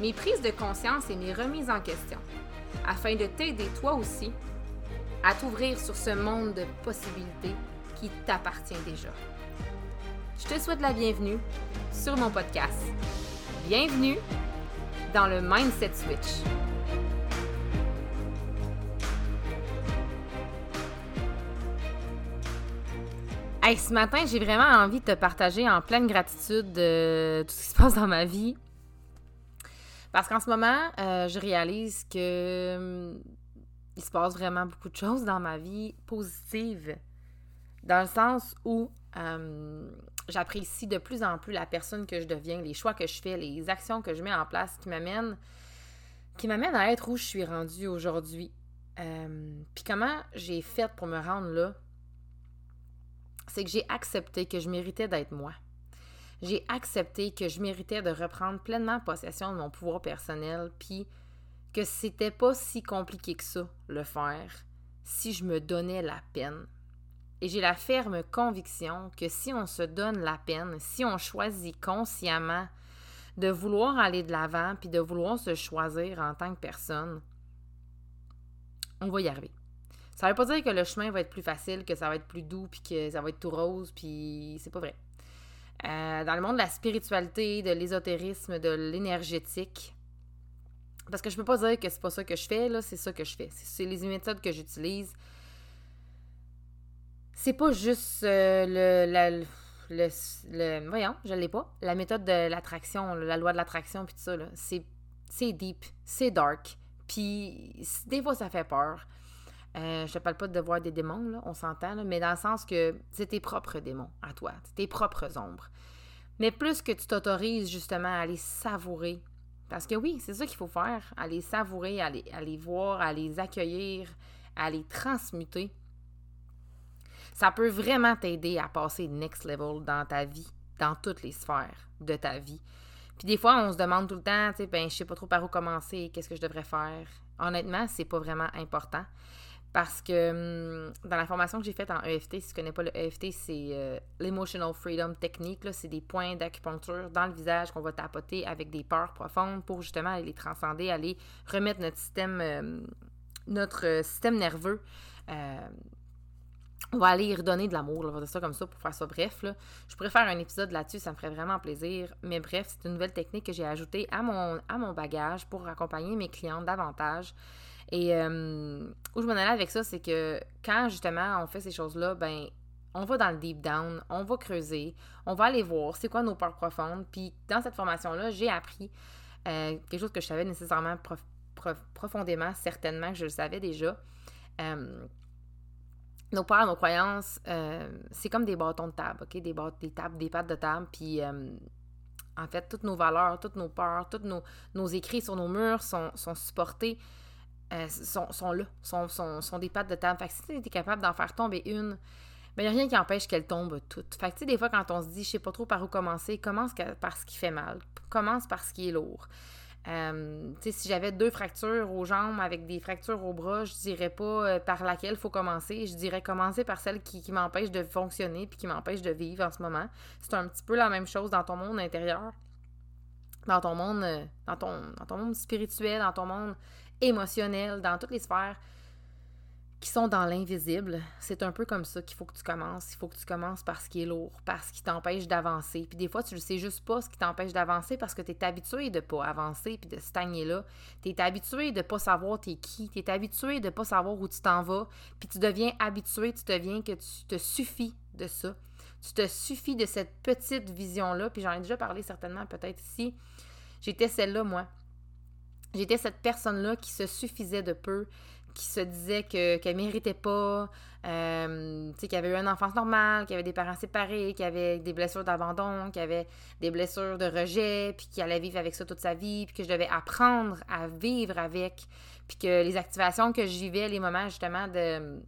mes prises de conscience et mes remises en question, afin de t'aider toi aussi à t'ouvrir sur ce monde de possibilités qui t'appartient déjà. Je te souhaite la bienvenue sur mon podcast. Bienvenue dans le Mindset Switch. Hey, ce matin, j'ai vraiment envie de te partager en pleine gratitude de tout ce qui se passe dans ma vie. Parce qu'en ce moment, euh, je réalise que hum, il se passe vraiment beaucoup de choses dans ma vie positives. Dans le sens où hum, j'apprécie de plus en plus la personne que je deviens, les choix que je fais, les actions que je mets en place qui m'amènent qui m'amènent à être où je suis rendue aujourd'hui. Hum, Puis comment j'ai fait pour me rendre là? C'est que j'ai accepté que je méritais d'être moi. J'ai accepté que je méritais de reprendre pleinement possession de mon pouvoir personnel, puis que c'était pas si compliqué que ça, le faire, si je me donnais la peine. Et j'ai la ferme conviction que si on se donne la peine, si on choisit consciemment de vouloir aller de l'avant, puis de vouloir se choisir en tant que personne, on va y arriver. Ça veut pas dire que le chemin va être plus facile, que ça va être plus doux, puis que ça va être tout rose, puis c'est pas vrai. Euh, dans le monde de la spiritualité, de l'ésotérisme, de l'énergétique, parce que je peux pas dire que c'est pas ça que je fais, là, c'est ça que je fais. C'est les méthodes que j'utilise. C'est pas juste euh, le, la, le, Voyons, je l'ai pas. La méthode de l'attraction, la loi de l'attraction, puis tout ça, là. C'est deep, c'est dark. Puis des fois, ça fait peur. Euh, je te parle pas de voir des démons, là, on s'entend, mais dans le sens que c'est tes propres démons à toi, tes propres ombres. Mais plus que tu t'autorises justement à les savourer, parce que oui, c'est ça qu'il faut faire, à les savourer, à les, voir, à les accueillir, à les transmuter, ça peut vraiment t'aider à passer next level dans ta vie, dans toutes les sphères de ta vie. Puis des fois, on se demande tout le temps, tu sais, ben, je sais pas trop par où commencer, qu'est-ce que je devrais faire. Honnêtement, c'est pas vraiment important. Parce que hum, dans la formation que j'ai faite en EFT, si tu connais pas le EFT, c'est euh, l'Emotional Freedom Technique. C'est des points d'acupuncture dans le visage qu'on va tapoter avec des peurs profondes pour justement aller les transcender, aller remettre notre système, euh, notre système nerveux. Euh, on va aller y redonner de l'amour, on va dire ça comme ça pour faire ça bref. Là. Je pourrais faire un épisode là-dessus, ça me ferait vraiment plaisir. Mais bref, c'est une nouvelle technique que j'ai ajoutée à mon, à mon bagage pour accompagner mes clients davantage. Et euh, où je m'en allais avec ça, c'est que quand justement on fait ces choses-là, ben on va dans le deep down, on va creuser, on va aller voir c'est quoi nos peurs profondes. Puis dans cette formation-là, j'ai appris euh, quelque chose que je savais nécessairement profondément, certainement que je le savais déjà. Euh, nos peurs, nos croyances, c'est comme des bâtons de table, OK? Des, des tables, des pattes de table. Puis en fait, toutes nos valeurs, toutes nos peurs, tous nos, écrits sur nos murs sont supportés euh, sont, là, sont, sont, sont, des pattes de table. Fait que si tu es capable d'en faire tomber une, il n'y a rien qui empêche qu'elle tombe toutes. Fait que des fois, quand on se dit, je sais pas trop par où commencer, commence par ce qui fait mal. Commence par ce qui est lourd. Euh, si j'avais deux fractures aux jambes avec des fractures aux bras, je dirais pas euh, par laquelle faut commencer. Je dirais commencer par celle qui, qui m'empêche de fonctionner puis qui m'empêche de vivre en ce moment. C'est un petit peu la même chose dans ton monde intérieur dans ton monde, dans ton, dans ton monde spirituel, dans ton monde émotionnel, dans toutes les sphères qui sont dans l'invisible. C'est un peu comme ça qu'il faut que tu commences. Il faut que tu commences par ce qui est lourd, par ce qui t'empêche d'avancer. Puis des fois, tu ne sais juste pas ce qui t'empêche d'avancer parce que tu es habitué de pas avancer puis de stagner là. Tu es habitué de pas savoir t'es qui. Tu es habitué de pas savoir où tu t'en vas. Puis tu deviens habitué, tu deviens que tu te suffis de ça. Tu te suffis de cette petite vision-là. Puis j'en ai déjà parlé certainement peut-être ici. J'étais celle-là, moi. J'étais cette personne-là qui se suffisait de peu, qui se disait que, qu'elle méritait pas, euh, qu'elle avait eu une enfance normale, qu'elle avait des parents séparés, qu'elle avait des blessures d'abandon, qu'elle avait des blessures de rejet, puis qu'elle allait vivre avec ça toute sa vie, puis que je devais apprendre à vivre avec, puis que les activations que je vivais, les moments justement de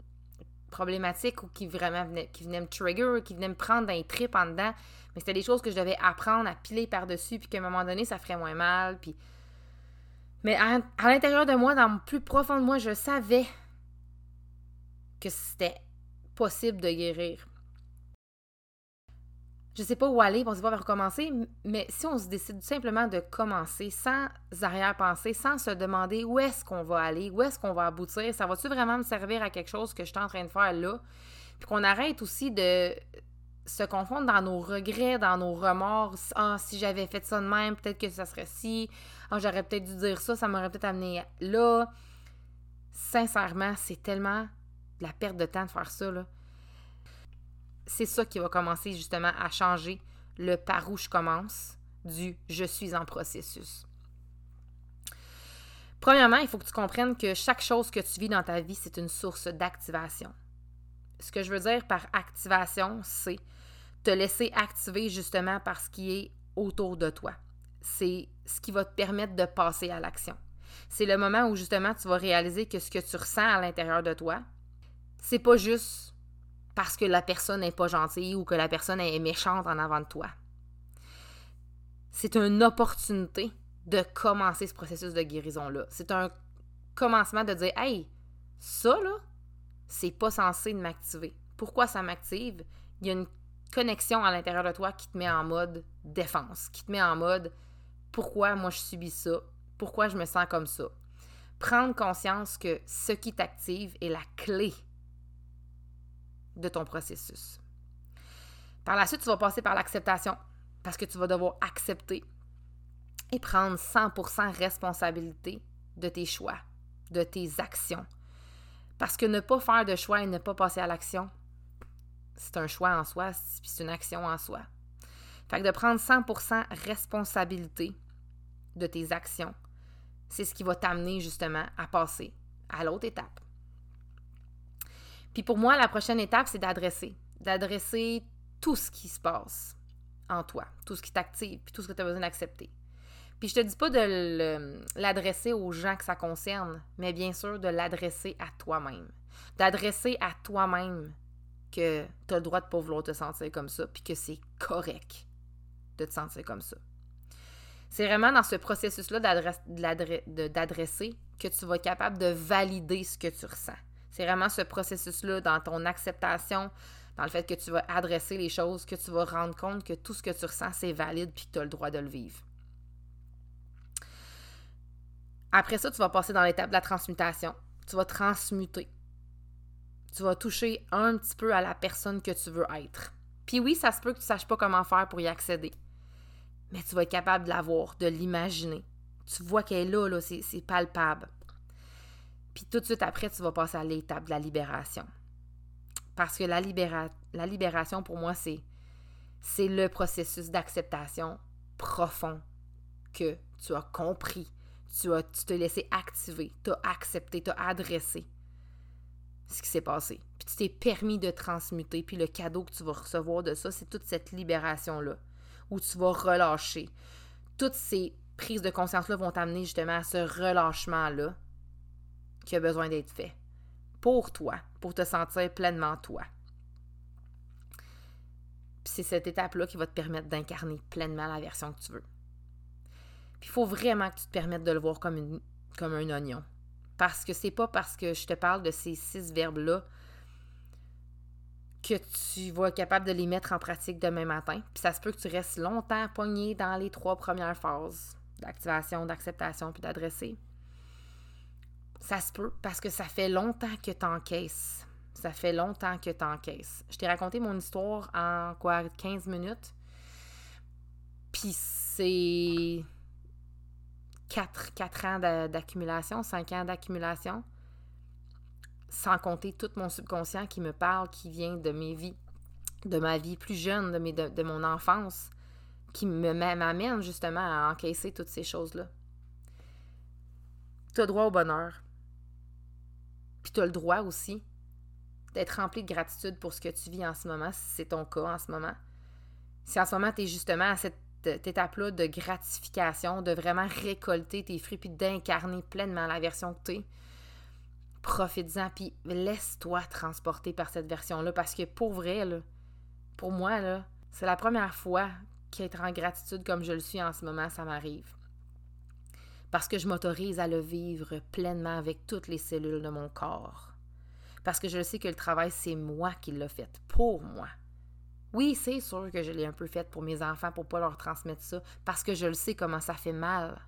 problématiques ou qui vraiment venaient, qui venaient me trigger, qui venaient me prendre dans les tripes en dedans, mais c'était des choses que je devais apprendre à piler par-dessus, puis qu'à un moment donné, ça ferait moins mal, puis mais à, l'intérieur de moi, dans le plus profond de moi, je savais que c'était possible de guérir. Je sais pas où aller, on sait pas vers recommencer, mais si on se décide simplement de commencer sans arrière-pensée, sans se demander où est-ce qu'on va aller, où est-ce qu'on va aboutir, ça va-tu vraiment me servir à quelque chose que je suis en train de faire là? Puis qu'on arrête aussi de se confondre dans nos regrets, dans nos remords. Ah, si j'avais fait ça de même, peut-être que ça serait si. Ah, j'aurais peut-être dû dire ça, ça m'aurait peut-être amené là. Sincèrement, c'est tellement de la perte de temps de faire ça, là. C'est ça qui va commencer justement à changer le par où je commence du je suis en processus. Premièrement, il faut que tu comprennes que chaque chose que tu vis dans ta vie, c'est une source d'activation. Ce que je veux dire par activation, c'est te laisser activer justement par ce qui est autour de toi. C'est ce qui va te permettre de passer à l'action. C'est le moment où justement tu vas réaliser que ce que tu ressens à l'intérieur de toi, c'est pas juste parce que la personne n'est pas gentille ou que la personne est méchante en avant de toi. C'est une opportunité de commencer ce processus de guérison-là. C'est un commencement de dire Hey, ça là, c'est pas censé m'activer. Pourquoi ça m'active? Il y a une connexion à l'intérieur de toi qui te met en mode défense, qui te met en mode pourquoi moi je subis ça, pourquoi je me sens comme ça. Prendre conscience que ce qui t'active est la clé de ton processus. Par la suite, tu vas passer par l'acceptation parce que tu vas devoir accepter et prendre 100% responsabilité de tes choix, de tes actions. Parce que ne pas faire de choix et ne pas passer à l'action, c'est un choix en soi, puis c'est une action en soi. Fait que de prendre 100% responsabilité de tes actions, c'est ce qui va t'amener justement à passer à l'autre étape. Puis pour moi, la prochaine étape, c'est d'adresser. D'adresser tout ce qui se passe en toi, tout ce qui t'active, puis tout ce que tu as besoin d'accepter. Puis je te dis pas de l'adresser aux gens que ça concerne, mais bien sûr de l'adresser à toi-même. D'adresser à toi-même que tu as le droit de pas vouloir te sentir comme ça, puis que c'est correct de te sentir comme ça. C'est vraiment dans ce processus-là d'adresser que tu vas être capable de valider ce que tu ressens. C'est vraiment ce processus-là dans ton acceptation, dans le fait que tu vas adresser les choses, que tu vas rendre compte que tout ce que tu ressens, c'est valide puis que tu as le droit de le vivre. Après ça, tu vas passer dans l'étape de la transmutation. Tu vas transmuter tu vas toucher un petit peu à la personne que tu veux être. Puis oui, ça se peut que tu ne saches pas comment faire pour y accéder. Mais tu vas être capable de la voir, de l'imaginer. Tu vois qu'elle est là, là c'est, palpable. Puis tout de suite après, tu vas passer à l'étape de la libération. Parce que la, la libération, pour moi, c'est, c'est le processus d'acceptation profond que tu as compris. Tu, as, tu t'es laissé activer, tu as accepté, tu as adressé ce qui s'est passé. Puis tu t'es permis de transmuter. Puis le cadeau que tu vas recevoir de ça, c'est toute cette libération-là, où tu vas relâcher. Toutes ces prises de conscience-là vont t'amener justement à ce relâchement-là qui a besoin d'être fait. Pour toi, pour te sentir pleinement toi. Puis c'est cette étape-là qui va te permettre d'incarner pleinement la version que tu veux. Puis il faut vraiment que tu te permettes de le voir comme, une, comme un oignon. Parce que c'est pas parce que je te parle de ces six verbes-là que tu vas être capable de les mettre en pratique demain matin. Puis ça se peut que tu restes longtemps pogné dans les trois premières phases d'activation, d'acceptation puis d'adresser. Ça se peut parce que ça fait longtemps que tu encaisses. Ça fait longtemps que tu encaisses. Je t'ai raconté mon histoire en quoi 15 minutes. Puis c'est 4, 4 ans d'accumulation, 5 ans d'accumulation, sans compter tout mon subconscient qui me parle, qui vient de mes vies, de ma vie plus jeune, de, mon enfance, qui m'amène justement à encaisser toutes ces choses-là. Tu as droit au bonheur. Puis tu as le droit aussi d'être rempli de gratitude pour ce que tu vis en ce moment, si c'est ton cas en ce moment. Si en ce moment, tu es justement à cette étape-là de gratification, de vraiment récolter tes fruits, puis d'incarner pleinement la version que tu es, profite-en, puis laisse-toi transporter par cette version-là, parce que pour vrai, pour moi, là, c'est la première fois qu'être en gratitude comme je le suis en ce moment, ça m'arrive. Parce que je m'autorise à le vivre pleinement avec toutes les cellules de mon corps. Parce que je sais que le travail, c'est moi qui l'ai fait, pour moi. Oui, c'est sûr que je l'ai un peu fait pour mes enfants, pour pas leur transmettre ça, parce que je le sais comment ça fait mal.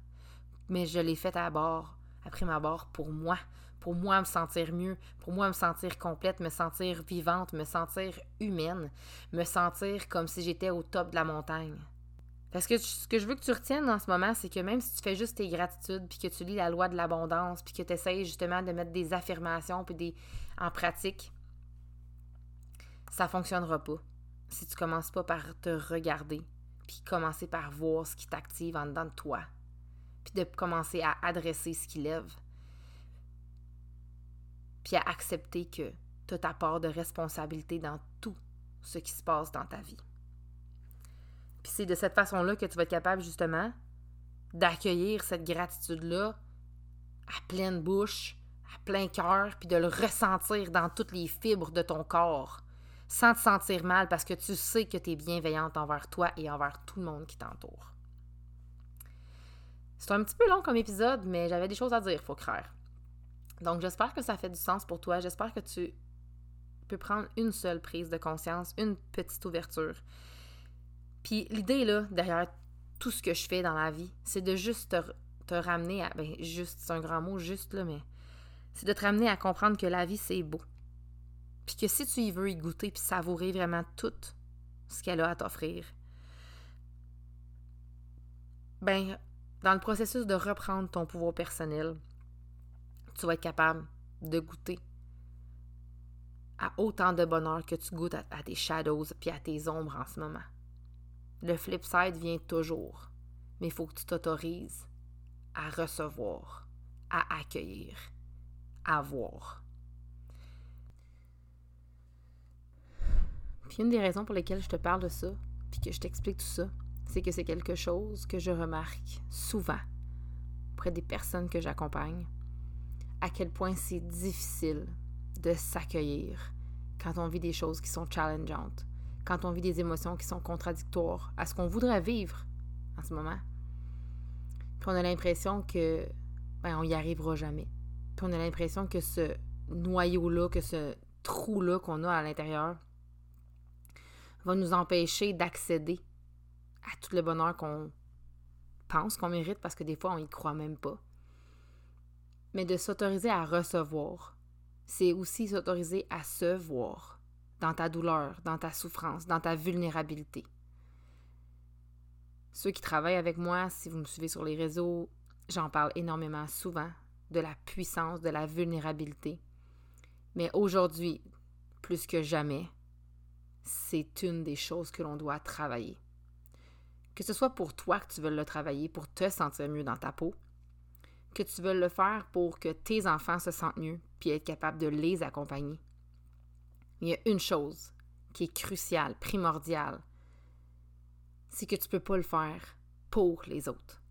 Mais je l'ai fait à bord, après ma bord, pour moi, pour moi me sentir mieux, pour moi me sentir complète, me sentir vivante, me sentir humaine, me sentir comme si j'étais au top de la montagne. Parce que ce que je veux que tu retiennes en ce moment, c'est que même si tu fais juste tes gratitudes, puis que tu lis la loi de l'abondance, puis que tu essayes justement de mettre des affirmations puis des en pratique, ça fonctionnera pas si tu commences pas par te regarder, puis commencer par voir ce qui t'active en dedans de toi, puis de commencer à adresser ce qui lève puis à accepter que tu as ta part de responsabilité dans tout ce qui se passe dans ta vie. Puis c'est de cette façon-là que tu vas être capable justement d'accueillir cette gratitude-là à pleine bouche, à plein cœur, puis de le ressentir dans toutes les fibres de ton corps, sans te sentir mal parce que tu sais que tu es bienveillante envers toi et envers tout le monde qui t'entoure. C'est un petit peu long comme épisode, mais j'avais des choses à dire, faut croire. Donc, j'espère que ça fait du sens pour toi. J'espère que tu peux prendre une seule prise de conscience, une petite ouverture. Puis l'idée, là, derrière tout ce que je fais dans la vie, c'est de juste te, ramener à... Ben, juste, c'est un grand mot, juste, là, mais... C'est de te ramener à comprendre que la vie, c'est beau. Puis que si tu y veux y goûter puis savourer vraiment tout ce qu'elle a à t'offrir, ben, dans le processus de reprendre ton pouvoir personnel, tu vas être capable de goûter à autant de bonheur que tu goûtes à, tes shadows puis à tes ombres en ce moment. Le flip side vient toujours, mais il faut que tu t'autorises à recevoir, à accueillir, à voir. Une des raisons pour lesquelles je te parle de ça, puis que je t'explique tout ça, c'est que c'est quelque chose que je remarque souvent auprès des personnes que j'accompagne, à quel point c'est difficile de s'accueillir quand on vit des choses qui sont challengeantes, quand on vit des émotions qui sont contradictoires à ce qu'on voudrait vivre en ce moment. Puis on a l'impression que ben, on n'y arrivera jamais. Puis on a l'impression que ce noyau-là, que ce trou-là qu'on a à l'intérieur va nous empêcher d'accéder à tout le bonheur qu'on pense qu'on mérite parce que des fois on y croit même pas mais de s'autoriser à recevoir, c'est aussi s'autoriser à se voir dans ta douleur, dans ta souffrance, dans ta vulnérabilité. Ceux qui travaillent avec moi, si vous me suivez sur les réseaux, j'en parle énormément souvent de la puissance, de la vulnérabilité. Mais aujourd'hui, plus que jamais, c'est une des choses que l'on doit travailler. Que ce soit pour toi que tu veux le travailler, pour te sentir mieux dans ta peau, que tu veux le faire pour que tes enfants se sentent mieux puis être capable de les accompagner. Il y a une chose qui est cruciale, primordiale, c'est que tu ne peux pas le faire pour les autres.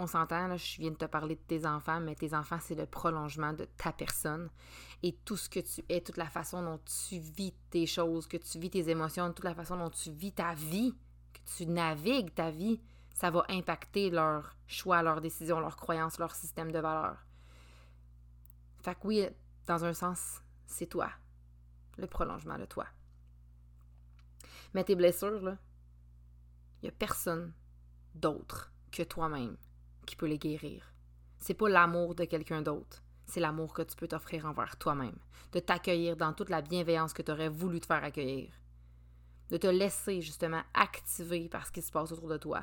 On s'entend, je viens de te parler de tes enfants, mais tes enfants, c'est le prolongement de ta personne. Et tout ce que tu es, toute la façon dont tu vis tes choses, que tu vis tes émotions, toute la façon dont tu vis ta vie, que tu navigues ta vie, ça va impacter leurs choix, leurs décisions, leurs croyances, leur système de valeurs. Fait que oui, dans un sens, c'est toi, le prolongement de toi. Mais tes blessures, il n'y a personne d'autre que toi-même qui peut les guérir. C'est pas l'amour de quelqu'un d'autre, c'est l'amour que tu peux t'offrir envers toi-même, de t'accueillir dans toute la bienveillance que tu aurais voulu te faire accueillir, de te laisser justement activer par ce qui se passe autour de toi,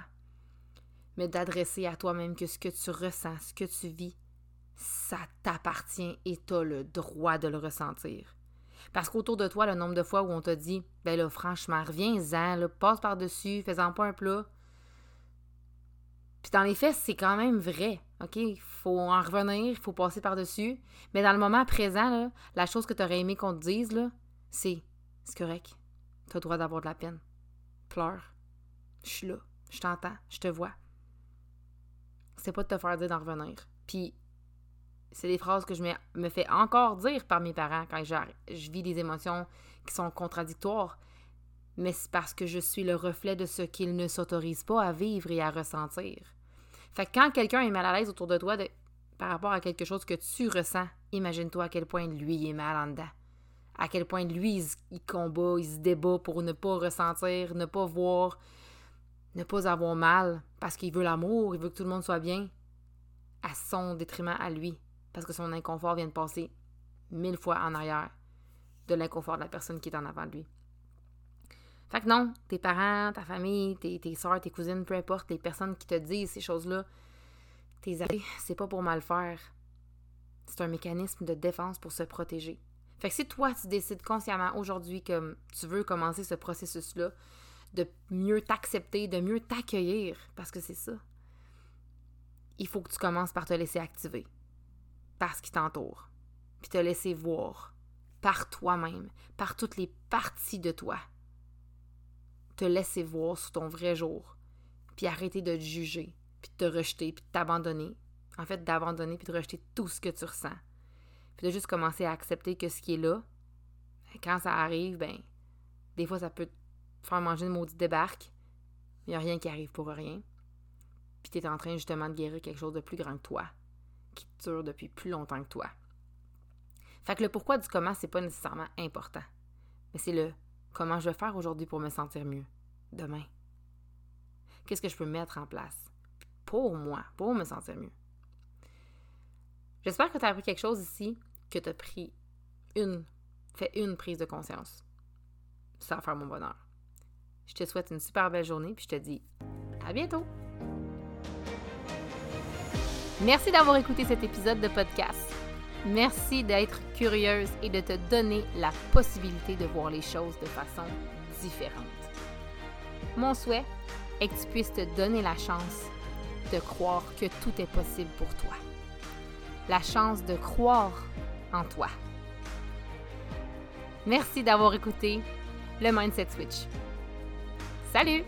mais d'adresser à toi-même que ce que tu ressens, ce que tu vis, ça t'appartient et tu as le droit de le ressentir. Parce qu'autour de toi, le nombre de fois où on t'a dit Ben là, franchement, reviens-en, passe par-dessus, fais-en pas un plat. Puis dans les faits, c'est quand même vrai. OK? Il faut en revenir, il faut passer par-dessus. Mais dans le moment présent, la chose que tu aurais aimé qu'on te dise, c'est c'est correct. Tu as le droit d'avoir de la peine. Pleure. Je suis là. Je t'entends. Je te vois. C'est pas de te faire dire d'en revenir. Puis, c'est des phrases que je me fais encore dire par mes parents quand je, je vis des émotions qui sont contradictoires. Mais c'est parce que je suis le reflet de ce qu'ils ne s'autorisent pas à vivre et à ressentir. Fait que quand quelqu'un est mal à l'aise autour de toi par rapport à quelque chose que tu ressens, imagine-toi à quel point lui est mal en dedans à quel point lui, il, combat, il se débat pour ne pas ressentir, ne pas voir, ne pas avoir mal, parce qu'il veut l'amour, il veut que tout le monde soit bien, à son détriment à lui, parce que son inconfort vient de passer mille fois en arrière de l'inconfort de la personne qui est en avant de lui. Fait que non, tes parents, ta famille, tes, tes soeurs, tes cousines, peu importe, les personnes qui te disent ces choses-là, tes amis, c'est pas pour mal faire. C'est un mécanisme de défense pour se protéger. Fait que si toi, tu décides consciemment aujourd'hui que tu veux commencer ce processus-là, de mieux t'accepter, de mieux t'accueillir, parce que c'est ça, il faut que tu commences par te laisser activer par ce qui t'entoure, puis te laisser voir par toi-même, par toutes les parties de toi. Te laisser voir sous ton vrai jour, puis arrêter de te juger, puis de te rejeter, puis de t'abandonner. En fait, d'abandonner puis de rejeter tout ce que tu ressens puis de juste commencer à accepter que ce qui est là, quand ça arrive, ben, des fois, ça peut te faire manger une maudite débarque. Il n'y a rien qui arrive pour rien. Puis tu es en train justement de guérir quelque chose de plus grand que toi, qui dure depuis plus longtemps que toi. Fait que le pourquoi du comment, c'est pas nécessairement important. Mais c'est le comment je vais faire aujourd'hui pour me sentir mieux demain? Qu'est-ce que je peux mettre en place pour moi, pour me sentir mieux? J'espère que tu as appris quelque chose ici, que tu as pris une, fait une prise de conscience. Ça va faire mon bonheur. Je te souhaite une super belle journée, puis je te dis à bientôt! Merci d'avoir écouté cet épisode de podcast. Merci d'être curieuse et de te donner la possibilité de voir les choses de façon différente. Mon souhait est que tu puisses te donner la chance de croire que tout est possible pour toi la chance de croire en toi. Merci d'avoir écouté le Mindset Switch. Salut!